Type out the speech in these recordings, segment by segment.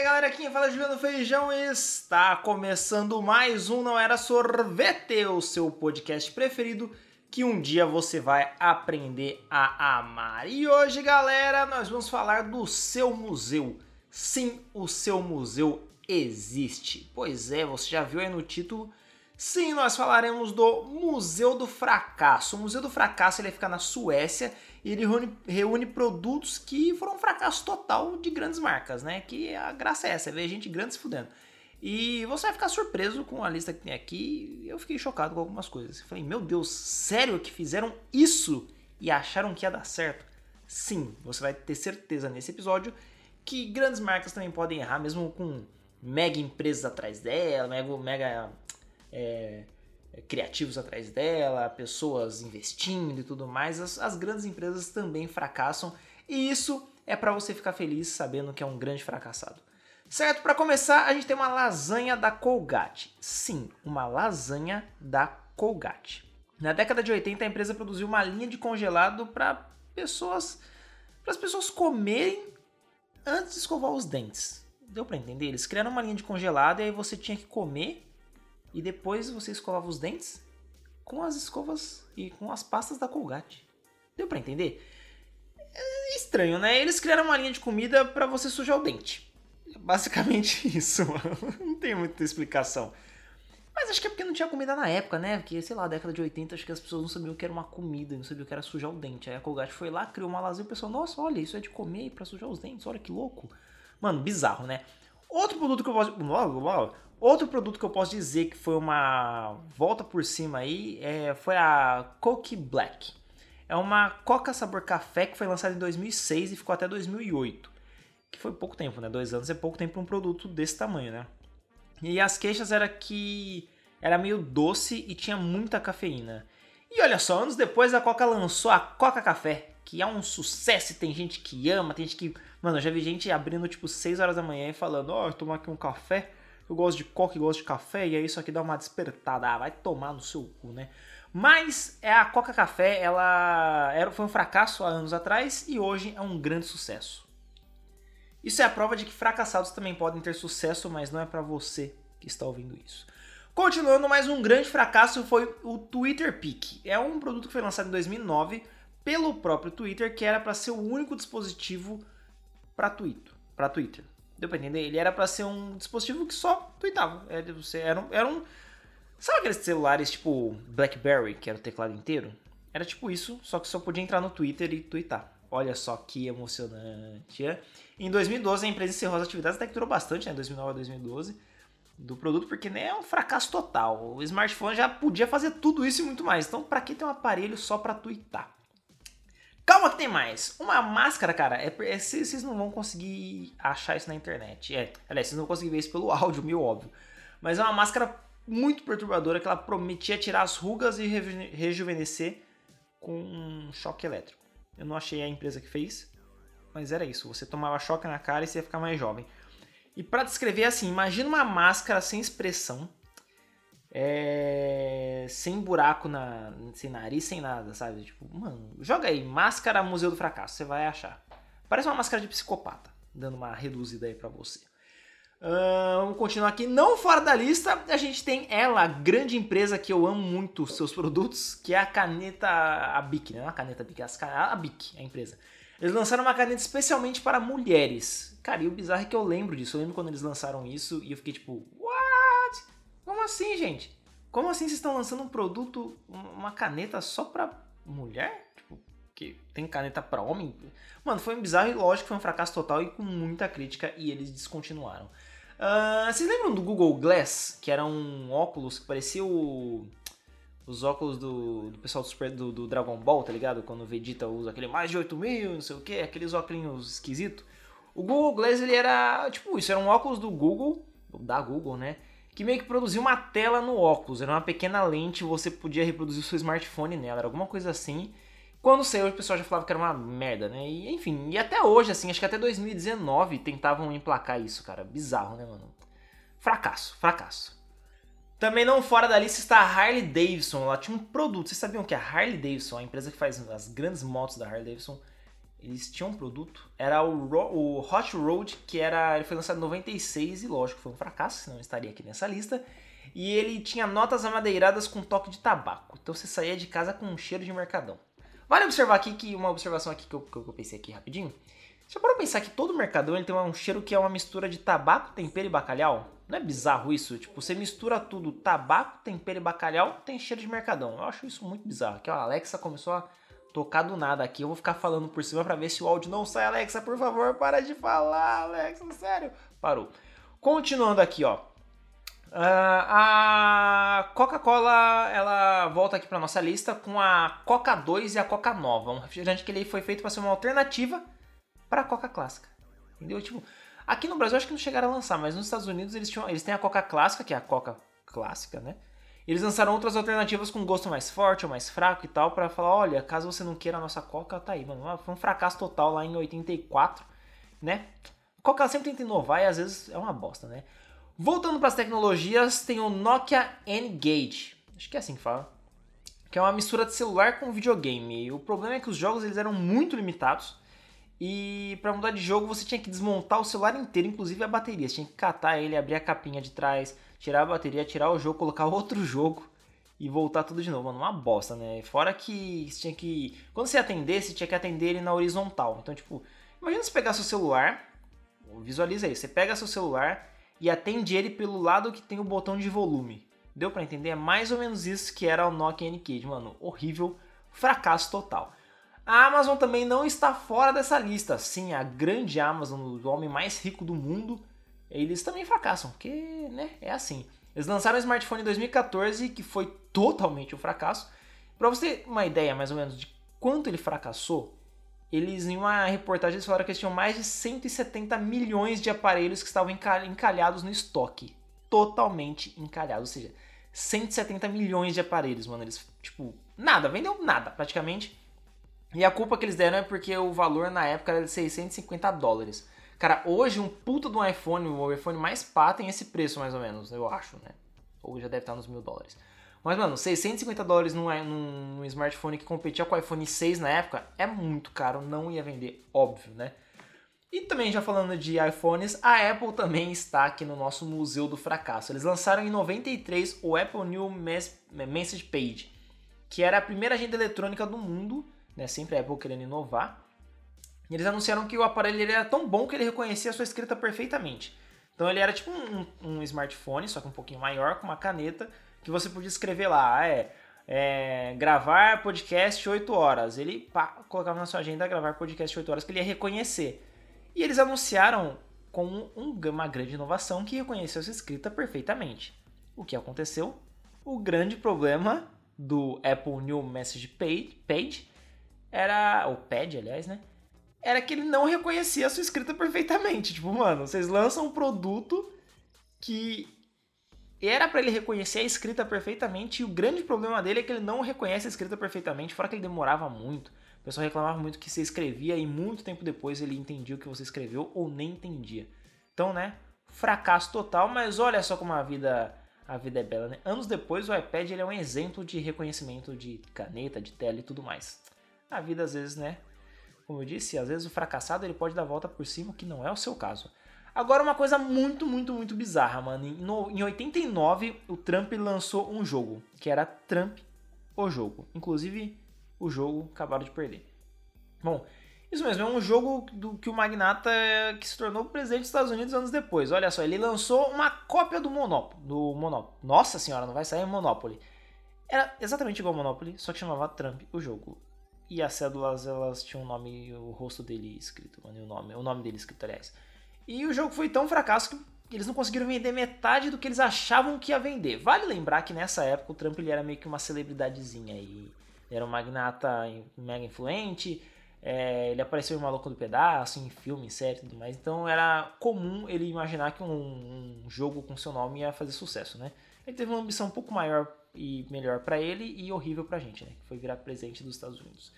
aí galera, quem fala é Juliano Feijão está começando mais um Não Era Sorvete, o seu podcast preferido que um dia você vai aprender a amar. E hoje, galera, nós vamos falar do seu museu. Sim, o seu museu existe. Pois é, você já viu aí no título. Sim, nós falaremos do Museu do Fracasso. O Museu do Fracasso ele fica na Suécia e ele reúne, reúne, produtos que foram um fracasso total de grandes marcas, né? Que a graça é essa, é ver gente grande se fudendo. E você vai ficar surpreso com a lista que tem aqui. Eu fiquei chocado com algumas coisas. Eu falei, meu Deus, sério que fizeram isso e acharam que ia dar certo? Sim, você vai ter certeza nesse episódio que grandes marcas também podem errar, mesmo com mega empresas atrás dela, mega, mega é, criativos atrás dela, pessoas investindo e tudo mais. As, as grandes empresas também fracassam e isso é para você ficar feliz sabendo que é um grande fracassado. Certo? Para começar, a gente tem uma lasanha da Colgate. Sim, uma lasanha da Colgate. Na década de 80, a empresa produziu uma linha de congelado para pessoas para as pessoas comerem antes de escovar os dentes. Deu para entender? Eles criaram uma linha de congelado e aí você tinha que comer e depois você escovava os dentes com as escovas e com as pastas da Colgate. Deu para entender? É estranho, né? Eles criaram uma linha de comida para você sujar o dente. Basicamente isso, não tem muita explicação. Mas acho que é porque não tinha comida na época, né? Porque, sei lá, década de 80, acho que as pessoas não sabiam o que era uma comida, não sabiam o que era sujar o dente. Aí a Colgate foi lá, criou uma lasanha e o pessoal, nossa, olha, isso é de comer para sujar os dentes, olha que louco. Mano, bizarro, né? Outro produto que eu posso. Outro produto que eu posso dizer que foi uma volta por cima aí é, foi a Coke Black. É uma Coca sabor café que foi lançada em 2006 e ficou até 2008 que foi pouco tempo, né? Dois anos é pouco tempo para um produto desse tamanho, né? E as queixas era que era meio doce e tinha muita cafeína. E olha só, anos depois a Coca lançou a Coca Café, que é um sucesso e tem gente que ama, tem gente que. Mano, eu já vi gente abrindo tipo 6 horas da manhã e falando: Ó, oh, tomar aqui um café. Eu gosto de coca e gosto de café, e aí isso aqui dá uma despertada. Ah, vai tomar no seu cu, né? Mas é a Coca Café, ela era, foi um fracasso há anos atrás e hoje é um grande sucesso. Isso é a prova de que fracassados também podem ter sucesso, mas não é para você que está ouvindo isso. Continuando, mais um grande fracasso foi o Twitter Peak. É um produto que foi lançado em 2009 pelo próprio Twitter, que era para ser o único dispositivo para Twitter. Para Twitter. Deu entender? Ele era para ser um dispositivo que só tweetava. Era, um, era um. Sabe aqueles celulares tipo BlackBerry, que era o teclado inteiro? Era tipo isso, só que só podia entrar no Twitter e tweetar. Olha só que emocionante. É? Em 2012, a empresa encerrou as atividades, até que durou bastante, né? 2009 a 2012, do produto, porque né, é um fracasso total. O smartphone já podia fazer tudo isso e muito mais. Então, para que ter um aparelho só para twittar? Calma que tem mais. Uma máscara, cara, é, é, vocês não vão conseguir achar isso na internet. É, aliás, vocês não vão conseguir ver isso pelo áudio, meio óbvio. Mas é uma máscara muito perturbadora que ela prometia tirar as rugas e rejuvenescer com um choque elétrico. Eu não achei a empresa que fez, mas era isso. Você tomava choque na cara e você ia ficar mais jovem. E para descrever assim, imagina uma máscara sem expressão, é... sem buraco na, sem nariz, sem nada, sabe? Tipo, mano, joga aí, máscara Museu do Fracasso, você vai achar. Parece uma máscara de psicopata, dando uma reduzida aí para você. Uh, vamos continuar aqui. Não fora da lista, a gente tem ela, a grande empresa que eu amo muito seus produtos, que é a caneta a Bic, né? Não a caneta Bic, a Bic, a empresa. Eles lançaram uma caneta especialmente para mulheres. Cara, e o bizarro é que eu lembro disso. Eu lembro quando eles lançaram isso e eu fiquei tipo? Como assim, gente? Como assim vocês estão lançando um produto, uma caneta só pra mulher? Tipo, que tem caneta para homem? Mano, foi um bizarro e lógico foi um fracasso total e com muita crítica e eles descontinuaram. Uh, vocês lembram do Google Glass? Que era um óculos que parecia o, os óculos do, do pessoal do, Super, do, do, Dragon Ball, tá ligado? Quando o Vegeta usa aquele mais de 8 mil, não sei o que, aqueles óculos esquisitos. O Google Glass ele era tipo isso, era um óculos do Google, da Google, né? Que meio que produzia uma tela no óculos, era uma pequena lente, você podia reproduzir o seu smartphone nela, era alguma coisa assim. Quando saiu, o pessoal já falava que era uma merda, né? E, enfim, e até hoje, assim, acho que até 2019 tentavam emplacar isso, cara. Bizarro, né, mano? Fracasso, fracasso. Também não fora da lista está a Harley Davidson. Ela tinha um produto. Vocês sabiam que a Harley Davidson, a empresa que faz as grandes motos da Harley Davidson, eles tinham um produto, era o, Ro o Hot Road, que era, ele foi lançado em 96 e lógico, foi um fracasso, senão estaria aqui nessa lista. E ele tinha notas amadeiradas com toque de tabaco. Então você saía de casa com um cheiro de mercadão. Vale observar aqui que uma observação aqui que eu, que eu pensei aqui rapidinho. Já parou pensar que todo mercadão ele tem um cheiro que é uma mistura de tabaco, tempero e bacalhau? Não é bizarro isso? Tipo, você mistura tudo, tabaco, tempero e bacalhau, tem cheiro de mercadão. Eu acho isso muito bizarro. Ó, a Alexa começou a tocar do nada aqui. Eu vou ficar falando por cima para ver se o áudio não sai. Alexa, por favor, para de falar, Alexa, sério. Parou. Continuando aqui, ó. Uh, a Coca-Cola ela volta aqui para nossa lista com a Coca 2 e a Coca Nova, um refrigerante que ele foi feito para ser uma alternativa para a Coca clássica. Entendeu? Tipo, aqui no Brasil acho que não chegaram a lançar, mas nos Estados Unidos eles, tinham, eles têm a Coca clássica, que é a Coca clássica, né? Eles lançaram outras alternativas com gosto mais forte ou mais fraco e tal, para falar, olha, caso você não queira a nossa Coca, tá aí, mano. Foi um fracasso total lá em 84, né? Coca sempre tenta inovar e às vezes é uma bosta, né? Voltando para as tecnologias, tem o Nokia N-Gage. Acho que é assim que fala. Que é uma mistura de celular com videogame. O problema é que os jogos eles eram muito limitados. E para mudar de jogo você tinha que desmontar o celular inteiro, inclusive a bateria. Você tinha que catar ele, abrir a capinha de trás, tirar a bateria, tirar o jogo, colocar outro jogo e voltar tudo de novo. Mano, uma bosta, né? Fora que você tinha que. Quando você atender, você tinha que atender ele na horizontal. Então, tipo, imagina você pegar seu celular. Visualiza aí, você pega seu celular e atende ele pelo lado que tem o botão de volume. Deu para entender? É mais ou menos isso que era o Nokia N-Cage, mano. Horrível, fracasso total. A Amazon também não está fora dessa lista. Sim, a grande Amazon, o homem mais rico do mundo, eles também fracassam, porque, né, é assim. Eles lançaram o smartphone em 2014, que foi totalmente um fracasso. Para você ter uma ideia mais ou menos de quanto ele fracassou, eles em uma reportagem eles falaram que eles tinham mais de 170 milhões de aparelhos que estavam encalhados no estoque. Totalmente encalhados, ou seja, 170 milhões de aparelhos, mano. Eles, tipo, nada, vendeu nada praticamente. E a culpa que eles deram é porque o valor na época era de 650 dólares. Cara, hoje um puta de um iPhone, o iPhone mais pá tem esse preço mais ou menos, eu acho, né? Ou já deve estar nos mil dólares. Mas, mano, 650 dólares num, num, smartphone que competia com o iPhone 6 na época é muito caro, não ia vender, óbvio, né? E também, já falando de iPhones, a Apple também está aqui no nosso Museu do Fracasso. Eles lançaram em 93 o Apple New Message Page, que era a primeira agenda eletrônica do mundo, né? Sempre a Apple querendo inovar. E eles anunciaram que o aparelho era tão bom que ele reconhecia a sua escrita perfeitamente. Então ele era tipo um, um smartphone, só que um pouquinho maior, com uma caneta, que você podia escrever lá, ah, é, é gravar podcast 8 horas. Ele pá, colocava na sua agenda gravar podcast 8 horas que ele ia reconhecer. E eles anunciaram com um, uma grande inovação que reconheceu sua escrita perfeitamente. O que aconteceu? O grande problema do Apple New Message Page era. O Pad, aliás, né? Era que ele não reconhecia a sua escrita perfeitamente. Tipo, mano, vocês lançam um produto que era para ele reconhecer a escrita perfeitamente e o grande problema dele é que ele não reconhece a escrita perfeitamente, fora que ele demorava muito. O pessoal reclamava muito que você escrevia e muito tempo depois ele entendia o que você escreveu ou nem entendia. Então, né, fracasso total, mas olha só como a vida a vida é bela, né? Anos depois o iPad ele é um exemplo de reconhecimento de caneta, de tela e tudo mais. A vida às vezes, né, como eu disse, às vezes o fracassado ele pode dar a volta por cima, que não é o seu caso. Agora, uma coisa muito, muito, muito bizarra, mano. Em, 89, o Trump lançou um jogo, que era Trump, o jogo. Inclusive, o jogo acabaram de perder. Bom, isso mesmo, é um jogo do que o magnata que se tornou presidente dos Estados Unidos anos depois. Olha só, ele lançou uma cópia do Monopoly. Do Monopoly. Nossa senhora, não vai sair Monopoly. Era exatamente igual ao Monopoly, só que chamava Trump o jogo. E as cédulas, elas tinham o nome, o rosto dele escrito, mano, o nome, o nome dele escrito, aliás. E o jogo foi tão fracasso que eles não conseguiram vender metade do que eles achavam que ia vender. Vale lembrar que nessa época o Trump ele era meio que uma celebridadezinha aí. Era um magnata mega influente, é, ele apareceu em Maluco do Pedaço, em filme, série e tudo mais. Então era comum ele imaginar que um, um, jogo com seu nome ia fazer sucesso, né? Ele teve uma ambição um pouco maior e melhor para ele e horrível pra gente, né? Que foi virar presidente dos Estados Unidos.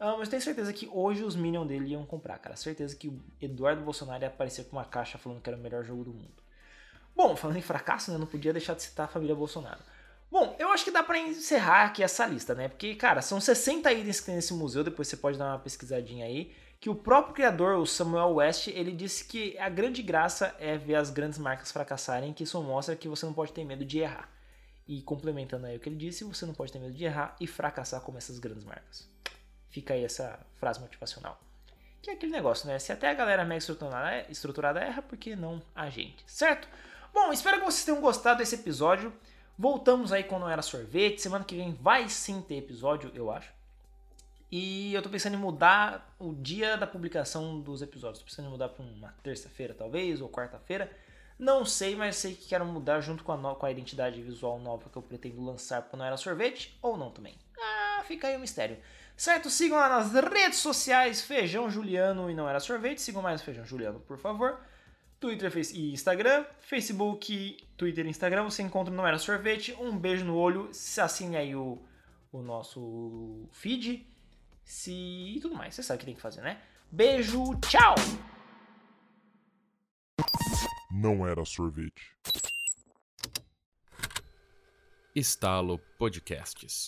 Uh, mas tenho certeza que hoje os Minions dele iam comprar, cara. Certeza que o Eduardo Bolsonaro ia aparecer com uma caixa falando que era o melhor jogo do mundo. Bom, falando em fracasso, né? Não podia deixar de citar a família Bolsonaro. Bom, eu acho que dá para encerrar aqui essa lista, né? Porque, cara, são 60 itens que tem nesse museu, depois você pode dar uma pesquisadinha aí, que o próprio criador, o Samuel West, ele disse que a grande graça é ver as grandes marcas fracassarem, que isso mostra que você não pode ter medo de errar. E complementando aí o que ele disse, você não pode ter medo de errar e fracassar como essas grandes marcas. Fica aí essa frase motivacional. Que é aquele negócio, né? Se até a galera mega estruturada, estruturada erra, por que não a gente? Certo? Bom, espero que vocês tenham gostado desse episódio. Voltamos aí quando era sorvete. Semana que vem vai sim ter episódio, eu acho. E eu tô pensando em mudar o dia da publicação dos episódios. Tô pensando em mudar para uma terça-feira, talvez, ou quarta-feira. Não sei, mas sei que quero mudar junto com a, no... com a identidade visual nova que eu pretendo lançar Não Era Sorvete, ou não também. Ah, fica aí o mistério. Certo? Sigam lá nas redes sociais Feijão Juliano e Não Era Sorvete. Sigam mais Feijão Juliano, por favor. Twitter e Instagram. Facebook, Twitter e Instagram. Você encontra Não Era Sorvete. Um beijo no olho. Se assine aí o, o nosso feed. Se... E tudo mais. Você sabe o que tem que fazer, né? Beijo, tchau! Não era sorvete. Estalo Podcasts.